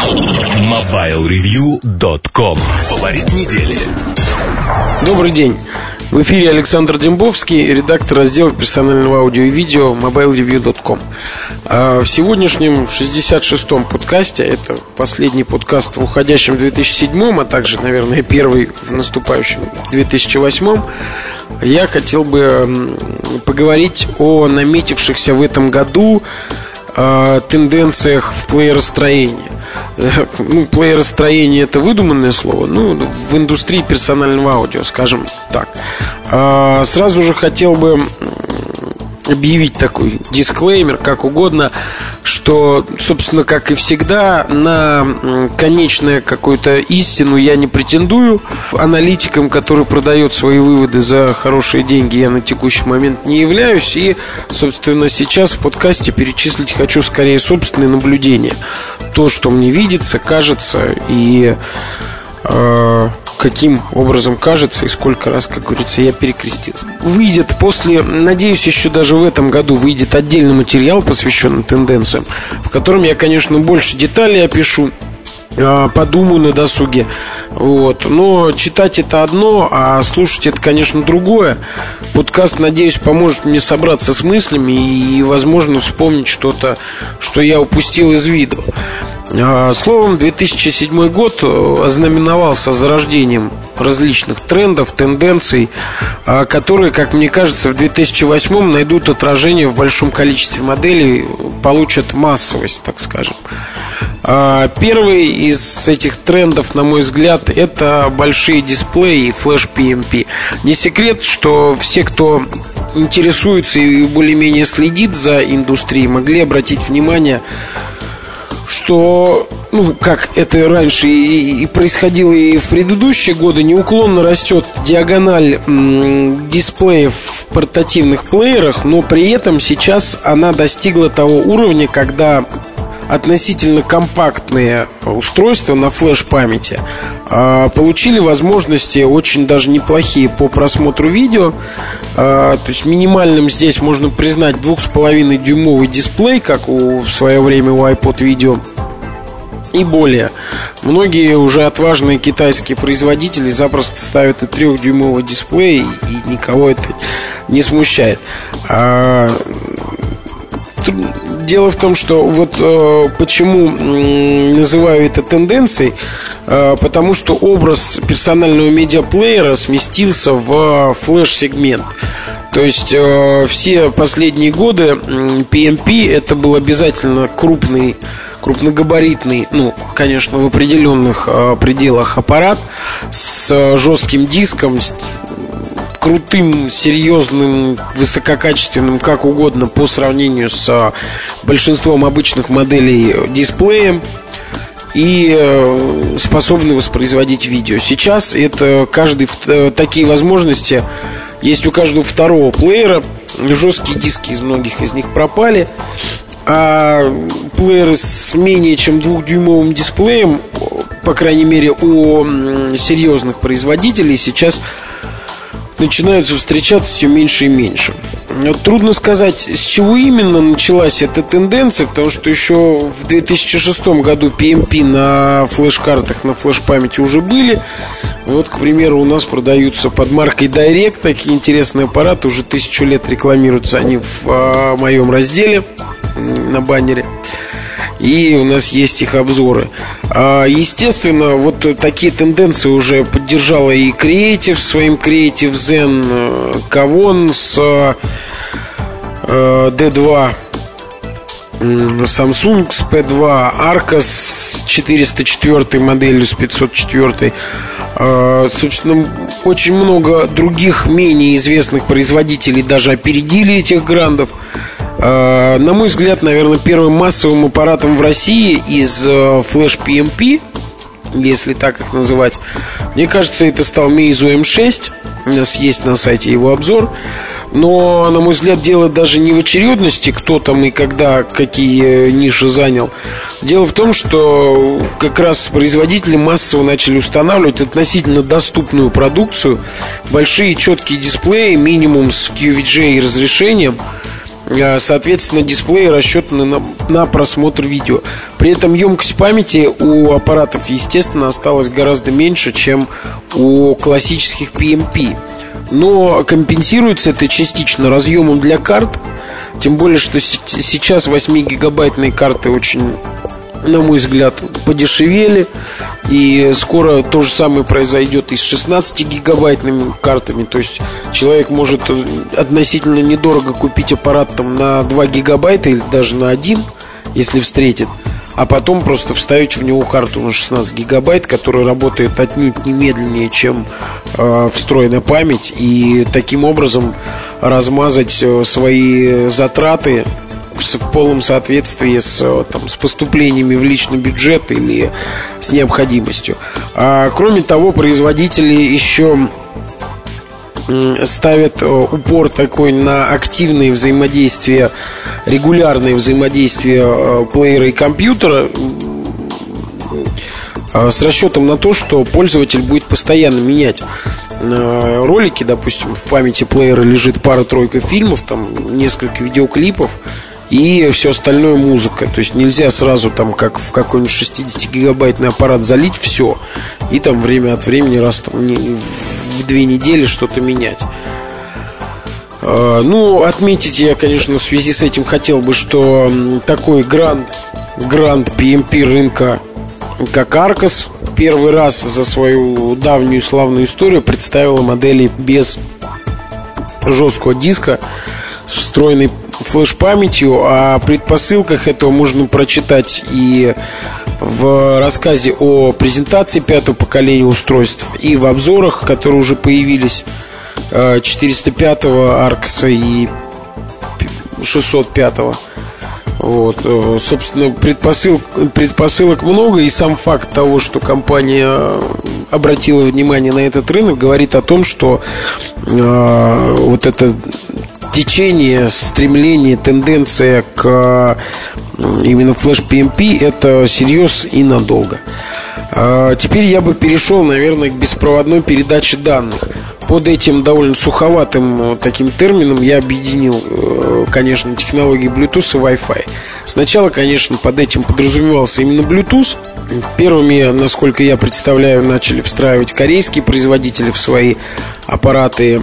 MobileReview.com Фаворит недели Добрый день. В эфире Александр Дембовский, редактор раздела персонального аудио и видео mobilereview.com. А в сегодняшнем 66-м подкасте, это последний подкаст в уходящем 2007, а также, наверное, первый в наступающем 2008, я хотел бы поговорить о наметившихся в этом году тенденциях в плееростроении. Ну, плееростроение это выдуманное слово, ну, в индустрии персонального аудио, скажем так. Э, сразу же хотел бы объявить такой дисклеймер, как угодно, что, собственно, как и всегда, на конечную какую-то истину я не претендую. Аналитиком, который продает свои выводы за хорошие деньги, я на текущий момент не являюсь. И, собственно, сейчас в подкасте перечислить хочу скорее собственные наблюдения. То, что мне видится, кажется и каким образом кажется и сколько раз, как говорится, я перекрестился. Выйдет после, надеюсь, еще даже в этом году выйдет отдельный материал, посвященный тенденциям, в котором я, конечно, больше деталей опишу, а, подумаю на досуге. Вот. Но читать это одно, а слушать это, конечно, другое. Подкаст, надеюсь, поможет мне собраться с мыслями и, возможно, вспомнить что-то, что я упустил из виду. А, словом, 2007 год э, ознаменовался зарождением различных трендов, тенденций, а, которые, как мне кажется, в 2008 найдут отражение в большом количестве моделей, получат массовость, так скажем. А, первый из этих трендов, на мой взгляд, это большие дисплеи и флеш PMP. Не секрет, что все, кто интересуется и более-менее следит за индустрией, могли обратить внимание что, ну, как это раньше и, и происходило и в предыдущие годы, неуклонно растет диагональ м, дисплеев в портативных плеерах, но при этом сейчас она достигла того уровня, когда относительно компактные устройства на флеш-памяти а, получили возможности очень даже неплохие по просмотру видео. А, то есть минимальным здесь можно признать 2,5 дюймовый дисплей, как у, в свое время у iPod Video и более. Многие уже отважные китайские производители запросто ставят и трехдюймовый дисплей, и никого это не смущает. А, дело в том, что вот э, почему э, называю это тенденцией, э, потому что образ персонального медиаплеера сместился в флеш-сегмент. То есть э, все последние годы PMP это был обязательно крупный крупногабаритный, ну, конечно, в определенных э, пределах аппарат с э, жестким диском, с крутым, серьезным, высококачественным, как угодно, по сравнению с большинством обычных моделей дисплеем и э, способны воспроизводить видео. Сейчас это каждый э, такие возможности есть у каждого второго плеера. Жесткие диски из многих из них пропали. А плееры с менее чем двухдюймовым дисплеем, по крайней мере, у серьезных производителей сейчас начинаются встречаться все меньше и меньше. Трудно сказать, с чего именно началась эта тенденция, потому что еще в 2006 году PMP на флеш-картах, на флеш-памяти уже были. Вот, к примеру, у нас продаются под маркой Direct такие интересные аппараты, уже тысячу лет рекламируются они в а, моем разделе на баннере. И у нас есть их обзоры. А, естественно, вот такие тенденции уже поддержала и Creative своим Creative Zen, Kavon с D2, Samsung с P2, Arca с 404 моделью, с 504. А, собственно, очень много других менее известных производителей даже опередили этих грандов. А, на мой взгляд, наверное, первым массовым аппаратом в России из э, Flash PMP, если так их называть, мне кажется, это стал Meizu M6. У нас есть на сайте его обзор. Но, на мой взгляд, дело даже не в очередности, кто там и когда какие ниши занял. Дело в том, что как раз производители массово начали устанавливать относительно доступную продукцию, большие четкие дисплеи, минимум с QVGA разрешением – Э, соответственно, дисплеи рассчитаны на, на просмотр видео. При этом емкость памяти у аппаратов, естественно, осталась гораздо меньше, чем у классических PMP. Но компенсируется это частично разъемом для карт. Тем более, что сейчас 8-гигабайтные карты очень на мой взгляд, подешевели. И скоро то же самое произойдет и с 16-гигабайтными картами. То есть человек может относительно недорого купить аппарат там, на 2 гигабайта или даже на 1, если встретит. А потом просто вставить в него карту на 16 гигабайт, которая работает отнюдь не медленнее, чем э, встроенная память. И таким образом размазать э, свои затраты в полном соответствии с, э, там, с поступлениями в личный бюджет или с необходимостью. А, кроме того, производители еще ставят э, упор такой на активное взаимодействие, регулярное взаимодействие э, плеера и компьютера с расчетом на то, что пользователь будет постоянно менять ролики, допустим, в памяти плеера лежит пара-тройка фильмов, там несколько видеоклипов, и все остальное музыка. То есть нельзя сразу там, как в какой-нибудь 60-гигабайтный аппарат залить все и там время от времени раз там не, в две недели что-то менять. А, ну, отметить я, конечно, в связи с этим хотел бы, что такой гранд, гранд PMP рынка, как Arcos, первый раз за свою давнюю славную историю представила модели без жесткого диска с встроенной флеш-памятью. О предпосылках этого можно прочитать и в рассказе о презентации пятого поколения устройств, и в обзорах, которые уже появились 405-го э, Аркса и 605-го. Вот, э, собственно, предпосыл, предпосылок много, и сам факт того, что компания обратила внимание на этот рынок, говорит о том, что э, вот это течение, стремление, тенденция к именно флеш PMP это серьез и надолго. А, теперь я бы перешел, наверное, к беспроводной передаче данных. Под этим довольно суховатым таким термином я объединил, э, конечно, технологии Bluetooth и Wi-Fi. Сначала, конечно, под этим подразумевался именно Bluetooth. Первыми, насколько я представляю, начали встраивать корейские производители в свои аппараты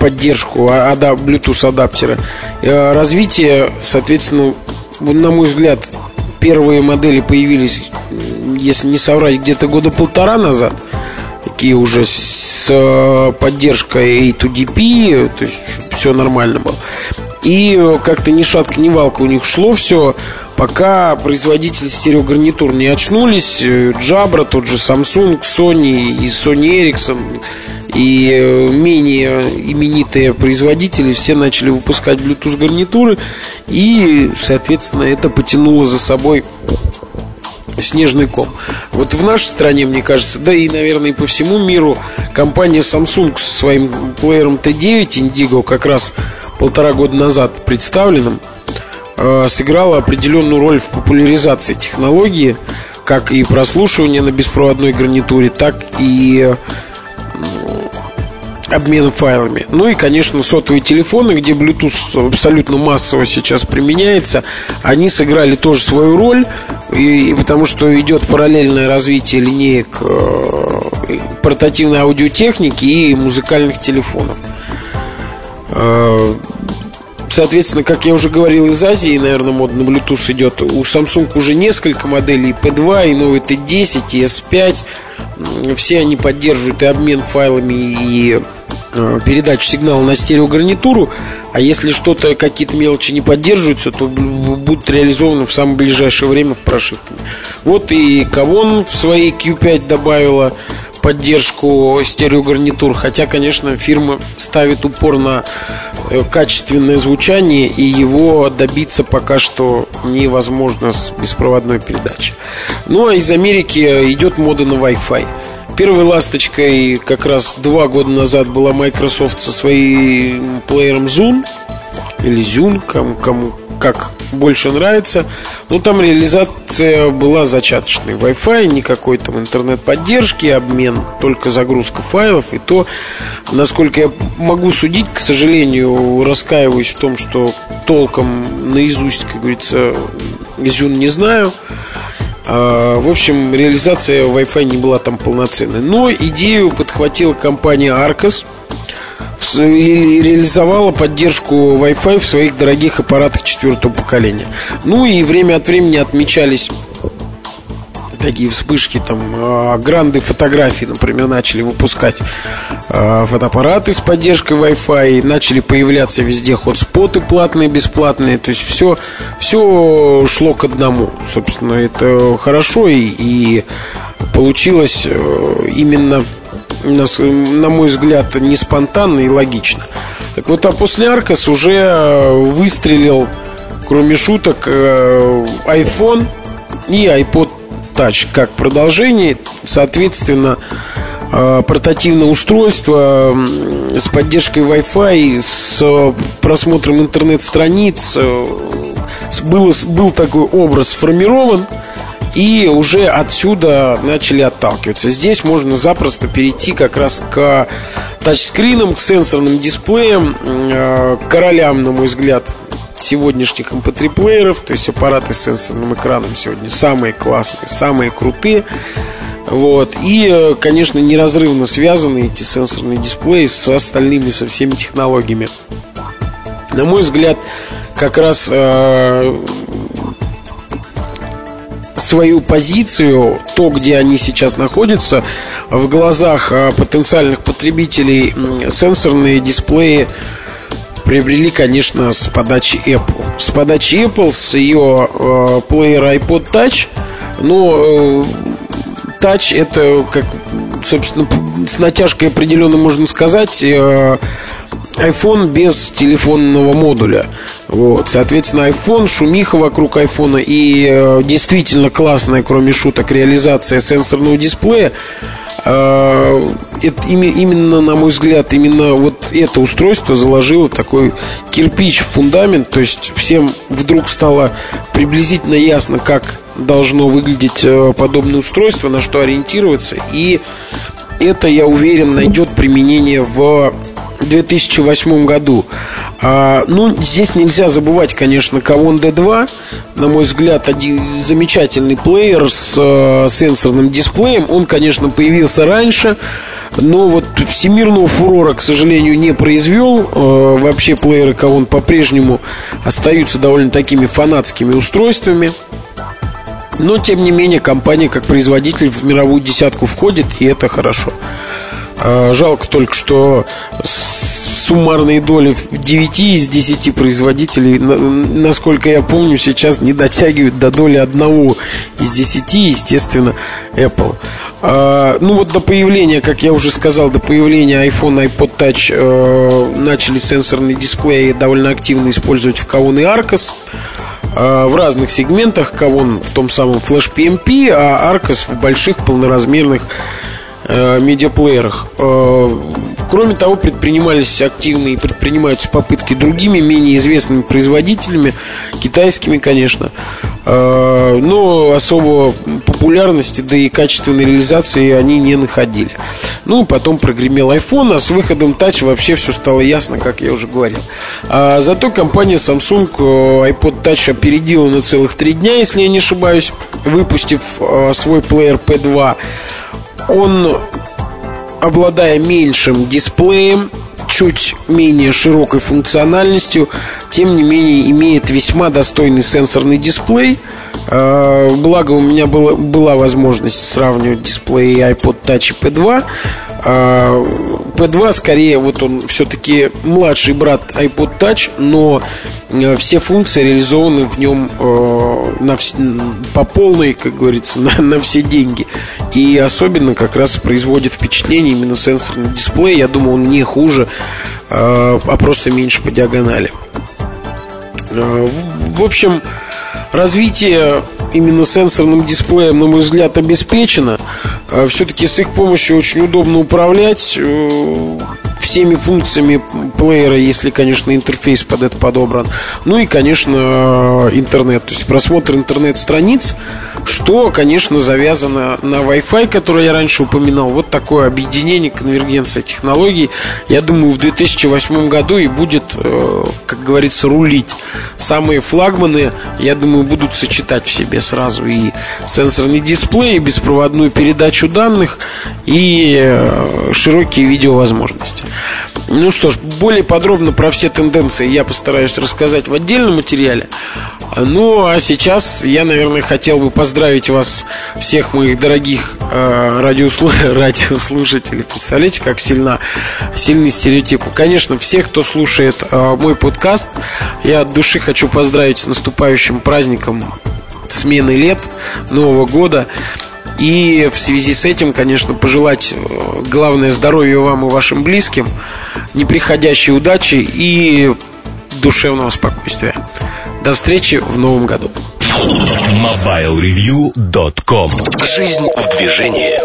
поддержку Bluetooth адаптера. Э, развитие, соответственно, на мой взгляд, первые модели появились, если не соврать, где-то года полтора назад. Такие уже с э, поддержкой A2DP, то есть все нормально было. И как-то ни шатка, ни валка у них шло все, пока производители стереогарнитур не очнулись. Jabra, тот же Samsung, Sony и Sony Ericsson и э, менее именитые производители все начали выпускать Bluetooth гарнитуры и, соответственно, это потянуло за собой снежный ком. Вот в нашей стране, мне кажется, да и, наверное, и по всему миру компания Samsung со своим плеером T9 Indigo как раз полтора года назад представленным э, сыграла определенную роль в популяризации технологии, как и прослушивания на беспроводной гарнитуре, так и обмен файлами. Ну и, конечно, сотовые телефоны, где Bluetooth абсолютно массово сейчас применяется, они сыграли тоже свою роль, и, и потому что идет параллельное развитие линеек э, портативной аудиотехники и музыкальных телефонов. Э, соответственно, как я уже говорил, из Азии, наверное, мод на Bluetooth идет. У Samsung уже несколько моделей P2, и новый T10, и S5. Все они поддерживают и обмен файлами, и передачу сигнала на стереогарнитуру, а если что-то, какие-то мелочи не поддерживаются, то будут реализованы в самое ближайшее время в прошивке. Вот и Кавон в своей Q5 добавила поддержку стереогарнитур, хотя, конечно, фирма ставит упор на э, качественное звучание, и его добиться пока что невозможно с беспроводной передачей. Ну а из Америки идет мода на Wi-Fi. Первой ласточкой как раз два года назад была Microsoft со своим плеером Zoom или Zune, кому, кому как больше нравится. Но там реализация была зачаточной. Wi-Fi, никакой там интернет-поддержки, обмен, только загрузка файлов. И то, насколько я могу судить, к сожалению, раскаиваюсь в том, что толком наизусть, как говорится, Зюн не знаю. А, в общем, реализация Wi-Fi не была там полноценной. Но идею подхватила компания Arcos – реализовала поддержку Wi-Fi в своих дорогих аппаратах четвертого поколения. Ну и время от времени отмечались такие вспышки, там, а, гранды фотографий, например, начали выпускать а, фотоаппараты с поддержкой Wi-Fi, начали появляться везде хотспоты платные, бесплатные, то есть все, все шло к одному, собственно, это хорошо и, и получилось э, именно на мой взгляд, не спонтанно и логично. Так вот, а после Аркас уже э, выстрелил, кроме шуток, э, iPhone и iPod Touch как продолжение. Соответственно, э, портативное устройство с поддержкой Wi-Fi, с просмотром интернет-страниц. Был, был такой образ сформирован – и уже отсюда начали отталкиваться. Здесь можно запросто перейти как раз к тачскринам, к сенсорным дисплеям, э, королям, на мой взгляд, сегодняшних MP3-плееров, то есть аппараты с сенсорным экраном сегодня самые классные, самые крутые. Вот. И, э, конечно, неразрывно связаны эти сенсорные дисплеи с остальными, со всеми технологиями. На мой взгляд, как раз э, свою позицию, то, где они сейчас находятся, в глазах а, потенциальных потребителей сенсорные дисплеи приобрели, конечно, с подачи Apple. С подачи Apple, с ее э, плеера iPod Touch, но э, Touch это, как, собственно, с натяжкой определенно можно сказать, э, iPhone без телефонного модуля. Вот, соответственно, iPhone, шумиха вокруг iPhone и э, действительно классная, кроме шуток, реализация сенсорного дисплея. Э, это, именно, на мой взгляд, именно вот это устройство заложило такой кирпич в фундамент. То есть всем вдруг стало приблизительно ясно, как должно выглядеть э, подобное устройство, на что ориентироваться. И это, я уверен, найдет применение в 2008 году. А, ну, здесь нельзя забывать, конечно, Кавон D2. На мой взгляд, один замечательный плеер с э, сенсорным дисплеем. Он, конечно, появился раньше. Но вот всемирного фурора, к сожалению, не произвел. Э, вообще плееры Кавон по-прежнему остаются довольно такими фанатскими устройствами. Но, тем не менее, компания как производитель в мировую десятку входит, и это хорошо. А, жалко только, что суммарные доли 9 из 10 производителей, насколько я помню, сейчас не дотягивают до доли одного из 10, естественно, Apple. А, ну вот до появления, как я уже сказал, до появления iPhone, iPod Touch э, начали сенсорные дисплеи довольно активно использовать в Kaon и Arcos а, в разных сегментах, Kavon в том самом Flash PMP, а Arcos в больших полноразмерных Э, медиаплеерах. Э, кроме того, предпринимались активные и предпринимаются попытки другими, менее известными производителями, китайскими, конечно, э, но особо популярности, да и качественной реализации они не находили. Ну, потом прогремел iPhone, а с выходом Touch вообще все стало ясно, как я уже говорил. А зато компания Samsung iPod Touch опередила на целых три дня, если я не ошибаюсь, выпустив свой плеер P2 он, обладая меньшим дисплеем, чуть менее широкой функциональностью, тем не менее имеет весьма достойный сенсорный дисплей. А, благо у меня была, была возможность сравнивать дисплеи iPod Touch и P2. P2 а, скорее вот он все-таки младший брат iPod Touch, но все функции реализованы в нем э, на по полной, как говорится, на, на все деньги. И особенно как раз производит впечатление именно сенсорный дисплей. Я думаю, он не хуже, э, а просто меньше по диагонали. В общем, развитие именно сенсорным дисплеем, на мой взгляд, обеспечено. А, Все-таки с их помощью очень удобно управлять. Э, всеми функциями плеера, если, конечно, интерфейс под это подобран. Ну и, конечно, интернет. То есть просмотр интернет-страниц, что, конечно, завязано на Wi-Fi, который я раньше упоминал. Вот такое объединение, конвергенция технологий. Я думаю, в 2008 году и будет, э, как говорится, рулить. Самые флагманы, я думаю, будут сочетать в себе сразу и сенсорный дисплей, и беспроводную передачу данных, и э, широкие видеовозможности. Ну что ж, более подробно про все тенденции я постараюсь рассказать в отдельном материале. Ну, а сейчас я, наверное, хотел бы поздравить вас, всех моих дорогих э, радиослу... радиослушателей. Представляете, как сильно, сильный стереотип. Конечно, всех, кто слушает э, мой подкаст, я от души хочу поздравить с наступающим праздником смены лет, Нового года. И в связи с этим, конечно, пожелать э, главное здоровья вам и вашим близким, неприходящей удачи и душевного спокойствия. До встречи в новом году. MobileReview.com Жизнь в движении